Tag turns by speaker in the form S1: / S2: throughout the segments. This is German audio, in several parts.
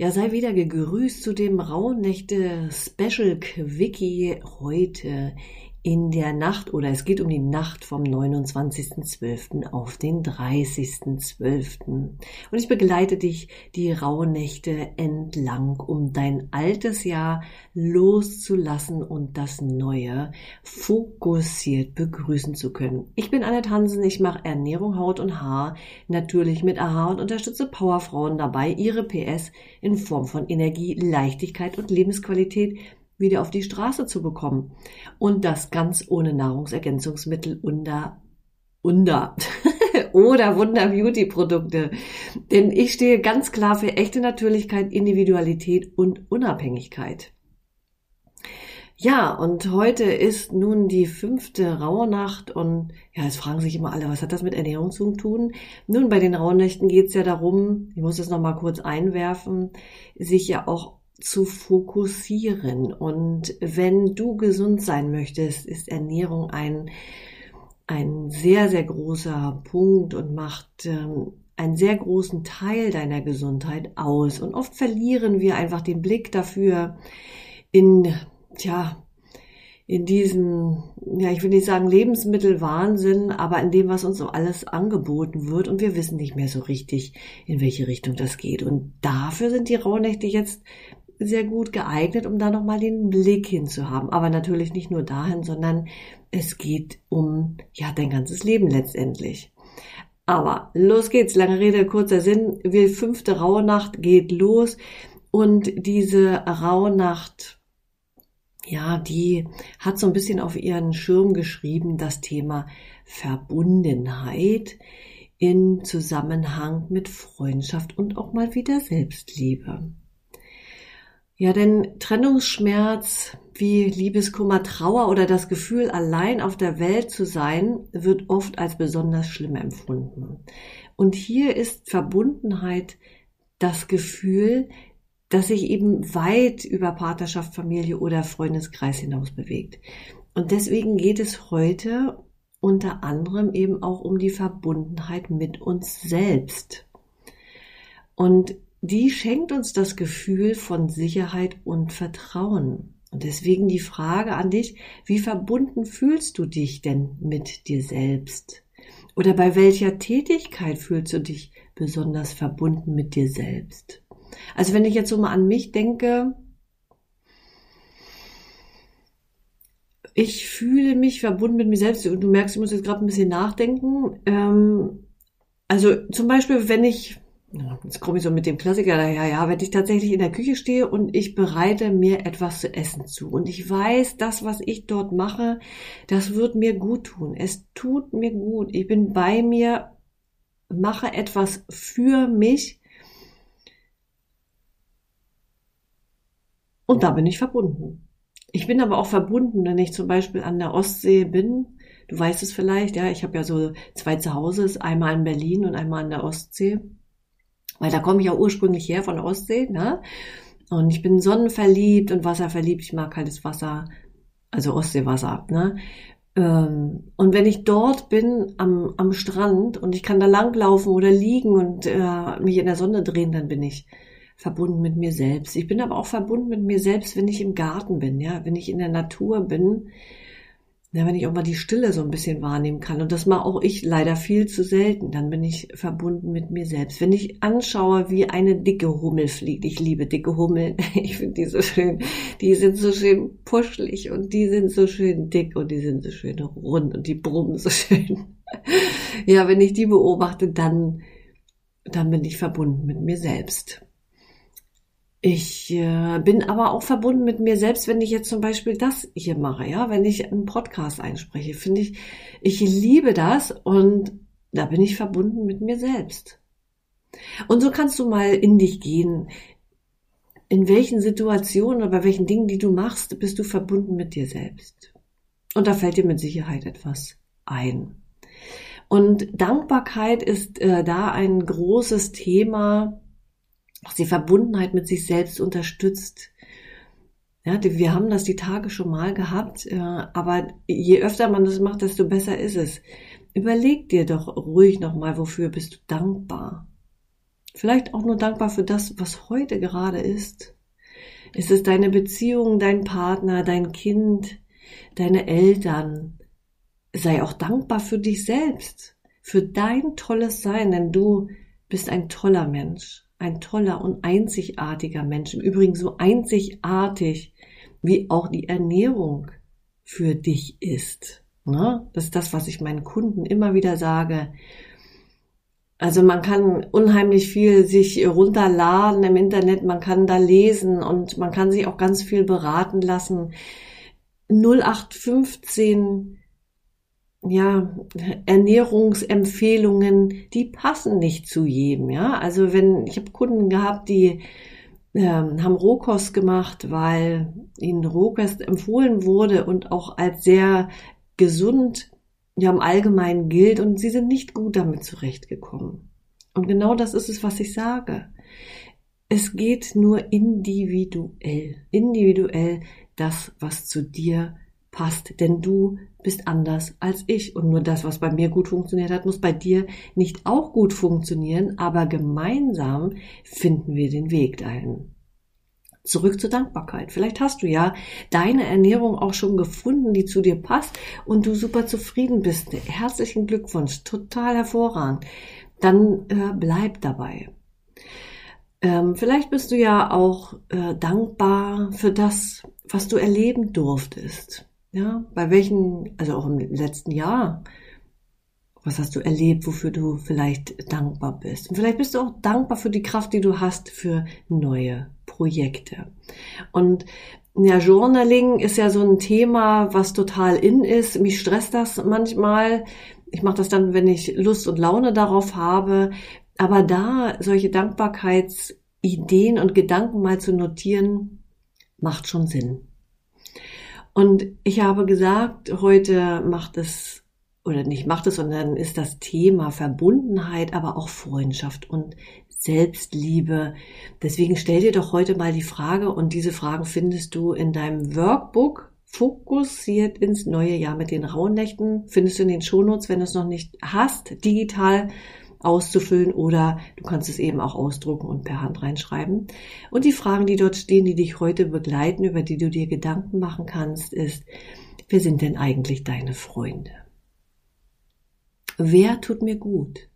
S1: Ja, sei wieder gegrüßt zu dem Rauhnächte Special Quickie heute in der Nacht oder es geht um die Nacht vom 29.12. auf den 30.12. Und ich begleite dich die Rauhnächte entlang, um dein altes Jahr loszulassen und das neue fokussiert begrüßen zu können. Ich bin Annette Hansen, ich mache Ernährung, Haut und Haar, natürlich mit AHA und unterstütze Powerfrauen dabei, ihre PS in Form von Energie, Leichtigkeit und Lebensqualität wieder auf die Straße zu bekommen. Und das ganz ohne Nahrungsergänzungsmittel unter, unter oder Wunder Beauty Produkte. Denn ich stehe ganz klar für echte Natürlichkeit, Individualität und Unabhängigkeit. Ja, und heute ist nun die fünfte Rauhnacht und ja, es fragen sich immer alle, was hat das mit Ernährung zu tun? Nun, bei den Rauhnächten geht es ja darum, ich muss es nochmal kurz einwerfen, sich ja auch zu fokussieren. Und wenn du gesund sein möchtest, ist Ernährung ein, ein sehr, sehr großer Punkt und macht ähm, einen sehr großen Teil deiner Gesundheit aus. Und oft verlieren wir einfach den Blick dafür in, tja, in diesem, ja, ich will nicht sagen Lebensmittelwahnsinn, aber in dem, was uns so alles angeboten wird und wir wissen nicht mehr so richtig, in welche Richtung das geht. Und dafür sind die Rauhnächte jetzt sehr gut geeignet, um da nochmal den Blick hinzuhaben. Aber natürlich nicht nur dahin, sondern es geht um, ja, dein ganzes Leben letztendlich. Aber los geht's, lange Rede, kurzer Sinn. Die fünfte Rauhnacht geht los und diese Rauhnacht, ja, die hat so ein bisschen auf ihren Schirm geschrieben, das Thema Verbundenheit in Zusammenhang mit Freundschaft und auch mal wieder Selbstliebe. Ja, denn Trennungsschmerz wie Liebeskummer, Trauer oder das Gefühl, allein auf der Welt zu sein, wird oft als besonders schlimm empfunden. Und hier ist Verbundenheit das Gefühl, das sich eben weit über Partnerschaft, Familie oder Freundeskreis hinaus bewegt. Und deswegen geht es heute unter anderem eben auch um die Verbundenheit mit uns selbst. Und die schenkt uns das Gefühl von Sicherheit und Vertrauen. Und deswegen die Frage an dich, wie verbunden fühlst du dich denn mit dir selbst? Oder bei welcher Tätigkeit fühlst du dich besonders verbunden mit dir selbst? Also wenn ich jetzt so mal an mich denke, ich fühle mich verbunden mit mir selbst. Und du merkst, ich muss jetzt gerade ein bisschen nachdenken. Ähm, also zum Beispiel, wenn ich Jetzt komme ich so mit dem Klassiker daher, ja, wenn ich tatsächlich in der Küche stehe und ich bereite mir etwas zu essen zu und ich weiß, das, was ich dort mache, das wird mir gut tun. Es tut mir gut. Ich bin bei mir, mache etwas für mich und da bin ich verbunden. Ich bin aber auch verbunden, wenn ich zum Beispiel an der Ostsee bin. Du weißt es vielleicht, ja, ich habe ja so zwei Zuhause, einmal in Berlin und einmal an der Ostsee weil da komme ich ja ursprünglich her von Ostsee, ne? Und ich bin sonnenverliebt und wasserverliebt. Ich mag kaltes Wasser, also Ostseewasser, ne? Ähm, und wenn ich dort bin am, am Strand und ich kann da langlaufen oder liegen und äh, mich in der Sonne drehen, dann bin ich verbunden mit mir selbst. Ich bin aber auch verbunden mit mir selbst, wenn ich im Garten bin, ja, wenn ich in der Natur bin, ja, wenn ich auch mal die Stille so ein bisschen wahrnehmen kann. Und das mache auch ich leider viel zu selten. Dann bin ich verbunden mit mir selbst. Wenn ich anschaue, wie eine dicke Hummel fliegt. Ich liebe dicke Hummeln. Ich finde die so schön. Die sind so schön puschelig und die sind so schön dick und die sind so schön rund und die brummen so schön. Ja, wenn ich die beobachte, dann, dann bin ich verbunden mit mir selbst. Ich äh, bin aber auch verbunden mit mir selbst, wenn ich jetzt zum Beispiel das hier mache, ja, wenn ich einen Podcast einspreche, finde ich, ich liebe das und da bin ich verbunden mit mir selbst. Und so kannst du mal in dich gehen. in welchen Situationen oder bei welchen Dingen, die du machst, bist du verbunden mit dir selbst. Und da fällt dir mit Sicherheit etwas ein. Und Dankbarkeit ist äh, da ein großes Thema, was die Verbundenheit mit sich selbst unterstützt. Ja, wir haben das die Tage schon mal gehabt, äh, aber je öfter man das macht, desto besser ist es. Überleg dir doch ruhig nochmal, wofür bist du dankbar. Vielleicht auch nur dankbar für das, was heute gerade ist. Ist es deine Beziehung, dein Partner, dein Kind, deine Eltern? Sei auch dankbar für dich selbst, für dein tolles Sein, denn du bist ein toller Mensch, ein toller und einzigartiger Mensch. Im Übrigen so einzigartig, wie auch die Ernährung für dich ist. Ne? Das ist das, was ich meinen Kunden immer wieder sage. Also man kann unheimlich viel sich runterladen im Internet, man kann da lesen und man kann sich auch ganz viel beraten lassen. 0815 ja, Ernährungsempfehlungen, die passen nicht zu jedem, ja. Also wenn, ich habe Kunden gehabt, die äh, haben Rohkost gemacht, weil ihnen Rohkost empfohlen wurde und auch als sehr gesund ja im Allgemeinen gilt und sie sind nicht gut damit zurechtgekommen. Und genau das ist es, was ich sage. Es geht nur individuell, individuell das, was zu dir passt, denn du bist anders als ich und nur das, was bei mir gut funktioniert hat, muss bei dir nicht auch gut funktionieren, aber gemeinsam finden wir den Weg dahin. Zurück zur Dankbarkeit. Vielleicht hast du ja deine Ernährung auch schon gefunden, die zu dir passt und du super zufrieden bist. Herzlichen Glückwunsch, total hervorragend. Dann äh, bleib dabei. Ähm, vielleicht bist du ja auch äh, dankbar für das, was du erleben durftest. Ja, bei welchen, also auch im letzten Jahr, was hast du erlebt, wofür du vielleicht dankbar bist? Und vielleicht bist du auch dankbar für die Kraft, die du hast für neue Projekte. Und ja, Journaling ist ja so ein Thema, was total in ist. Mich stresst das manchmal. Ich mache das dann, wenn ich Lust und Laune darauf habe. Aber da solche Dankbarkeitsideen und Gedanken mal zu notieren, macht schon Sinn. Und ich habe gesagt, heute macht es oder nicht macht es, sondern ist das Thema Verbundenheit, aber auch Freundschaft und Selbstliebe. Deswegen stell dir doch heute mal die Frage und diese Fragen findest du in deinem Workbook fokussiert ins neue Jahr mit den Rauhnächten. Findest du in den Shownotes, wenn du es noch nicht hast, digital auszufüllen oder du kannst es eben auch ausdrucken und per Hand reinschreiben. Und die Fragen, die dort stehen, die dich heute begleiten, über die du dir Gedanken machen kannst, ist, wer sind denn eigentlich deine Freunde? wer tut mir gut?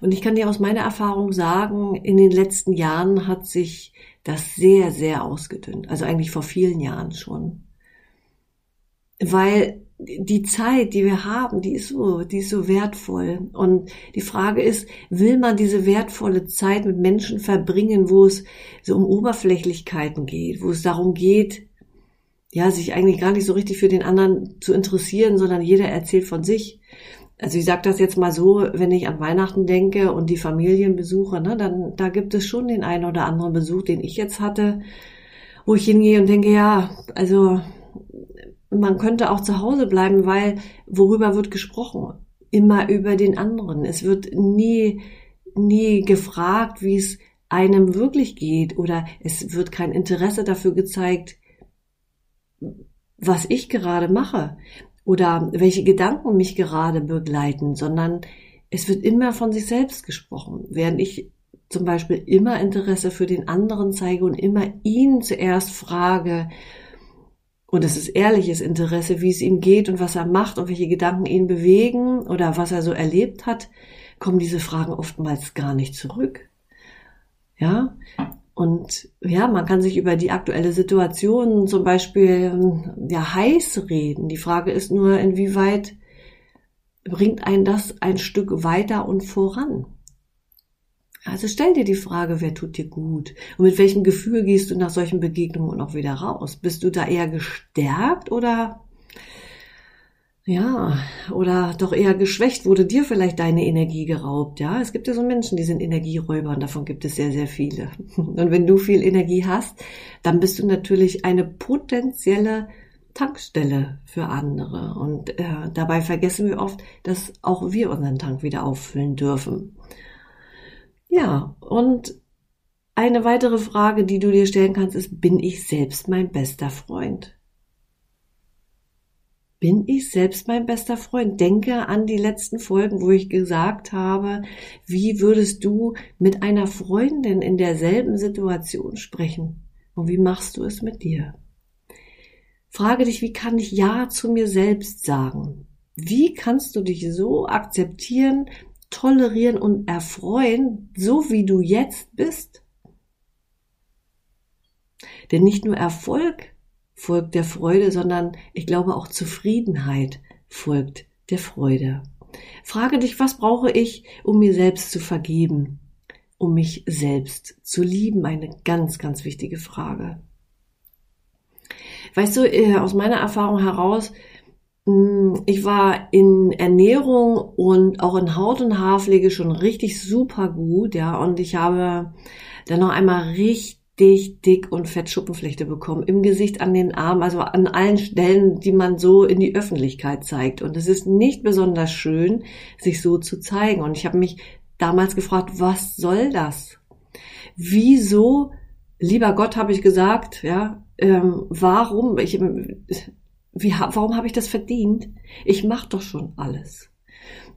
S1: Und ich kann dir aus meiner Erfahrung sagen, in den letzten Jahren hat sich das sehr, sehr ausgedünnt. Also eigentlich vor vielen Jahren schon. Weil die Zeit, die wir haben, die ist so, die ist so wertvoll. Und die Frage ist, will man diese wertvolle Zeit mit Menschen verbringen, wo es so um Oberflächlichkeiten geht, wo es darum geht, ja, sich eigentlich gar nicht so richtig für den anderen zu interessieren, sondern jeder erzählt von sich. Also ich sage das jetzt mal so, wenn ich an Weihnachten denke und die Familienbesuche, ne, dann da gibt es schon den einen oder anderen Besuch, den ich jetzt hatte, wo ich hingehe und denke, ja, also man könnte auch zu Hause bleiben, weil worüber wird gesprochen? Immer über den anderen. Es wird nie, nie gefragt, wie es einem wirklich geht oder es wird kein Interesse dafür gezeigt, was ich gerade mache oder welche Gedanken mich gerade begleiten, sondern es wird immer von sich selbst gesprochen, während ich zum Beispiel immer Interesse für den anderen zeige und immer ihn zuerst frage, und es ist ehrliches Interesse, wie es ihm geht und was er macht und welche Gedanken ihn bewegen oder was er so erlebt hat, kommen diese Fragen oftmals gar nicht zurück. Ja, und ja, man kann sich über die aktuelle Situation zum Beispiel ja heiß reden. Die Frage ist nur, inwieweit bringt ein das ein Stück weiter und voran. Also stell dir die Frage, wer tut dir gut? Und mit welchem Gefühl gehst du nach solchen Begegnungen auch wieder raus? Bist du da eher gestärkt oder ja, oder doch eher geschwächt, wurde dir vielleicht deine Energie geraubt, ja? Es gibt ja so Menschen, die sind Energieräuber und davon gibt es sehr, sehr viele. Und wenn du viel Energie hast, dann bist du natürlich eine potenzielle Tankstelle für andere. Und äh, dabei vergessen wir oft, dass auch wir unseren Tank wieder auffüllen dürfen. Ja, und eine weitere Frage, die du dir stellen kannst, ist, bin ich selbst mein bester Freund? bin ich selbst mein bester Freund. Denke an die letzten Folgen, wo ich gesagt habe, wie würdest du mit einer Freundin in derselben Situation sprechen? Und wie machst du es mit dir? Frage dich, wie kann ich Ja zu mir selbst sagen? Wie kannst du dich so akzeptieren, tolerieren und erfreuen, so wie du jetzt bist? Denn nicht nur Erfolg folgt der Freude, sondern ich glaube auch Zufriedenheit folgt der Freude. Frage dich, was brauche ich, um mir selbst zu vergeben, um mich selbst zu lieben? Eine ganz, ganz wichtige Frage. Weißt du, äh, aus meiner Erfahrung heraus, ich war in Ernährung und auch in Haut- und Haarpflege schon richtig super gut, ja, und ich habe dann noch einmal richtig richtig dick und fett Schuppenflechte bekommen. Im Gesicht, an den Armen, also an allen Stellen, die man so in die Öffentlichkeit zeigt. Und es ist nicht besonders schön, sich so zu zeigen. Und ich habe mich damals gefragt, was soll das? Wieso, lieber Gott, habe ich gesagt, ja, ähm, warum, ich, wie, warum habe ich das verdient? Ich mache doch schon alles.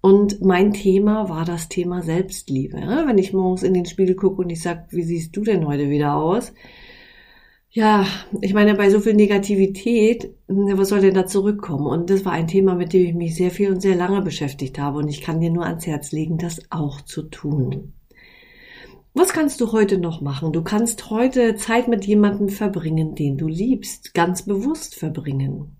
S1: Und mein Thema war das Thema Selbstliebe. Wenn ich morgens in den Spiegel gucke und ich sage, wie siehst du denn heute wieder aus? Ja, ich meine, bei so viel Negativität, was soll denn da zurückkommen? Und das war ein Thema, mit dem ich mich sehr viel und sehr lange beschäftigt habe. Und ich kann dir nur ans Herz legen, das auch zu tun. Was kannst du heute noch machen? Du kannst heute Zeit mit jemandem verbringen, den du liebst, ganz bewusst verbringen.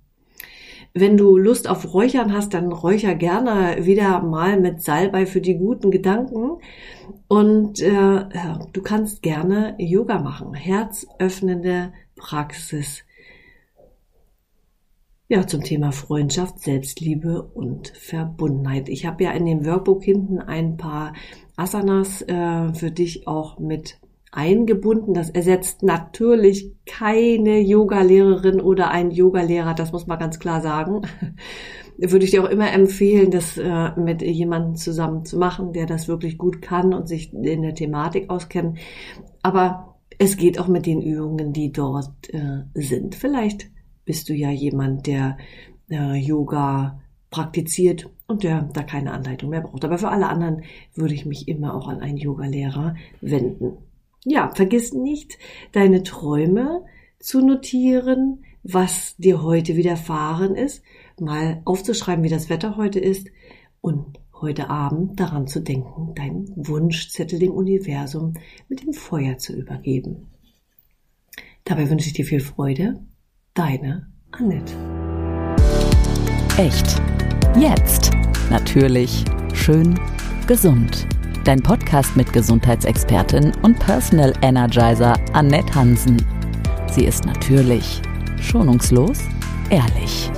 S1: Wenn du Lust auf Räuchern hast, dann räucher gerne wieder mal mit Salbei für die guten Gedanken. Und äh, du kannst gerne Yoga machen. Herzöffnende Praxis. Ja, zum Thema Freundschaft, Selbstliebe und Verbundenheit. Ich habe ja in dem Workbook hinten ein paar Asanas äh, für dich auch mit eingebunden. Das ersetzt natürlich keine Yogalehrerin oder ein Yogalehrer, das muss man ganz klar sagen. Würde ich dir auch immer empfehlen, das äh, mit jemandem zusammen zu machen, der das wirklich gut kann und sich in der Thematik auskennt. Aber es geht auch mit den Übungen, die dort äh, sind. Vielleicht bist du ja jemand, der äh, Yoga praktiziert und der da keine Anleitung mehr braucht. Aber für alle anderen würde ich mich immer auch an einen Yogalehrer wenden ja, vergiss nicht, deine Träume zu notieren, was dir heute widerfahren ist, mal aufzuschreiben, wie das Wetter heute ist und heute Abend daran zu denken, deinen Wunschzettel dem Universum mit dem Feuer zu übergeben. Dabei wünsche ich dir viel Freude. Deine Annette.
S2: Echt. Jetzt. Natürlich. Schön. Gesund dein Podcast mit Gesundheitsexpertin und Personal Energizer Annette Hansen. Sie ist natürlich, schonungslos, ehrlich.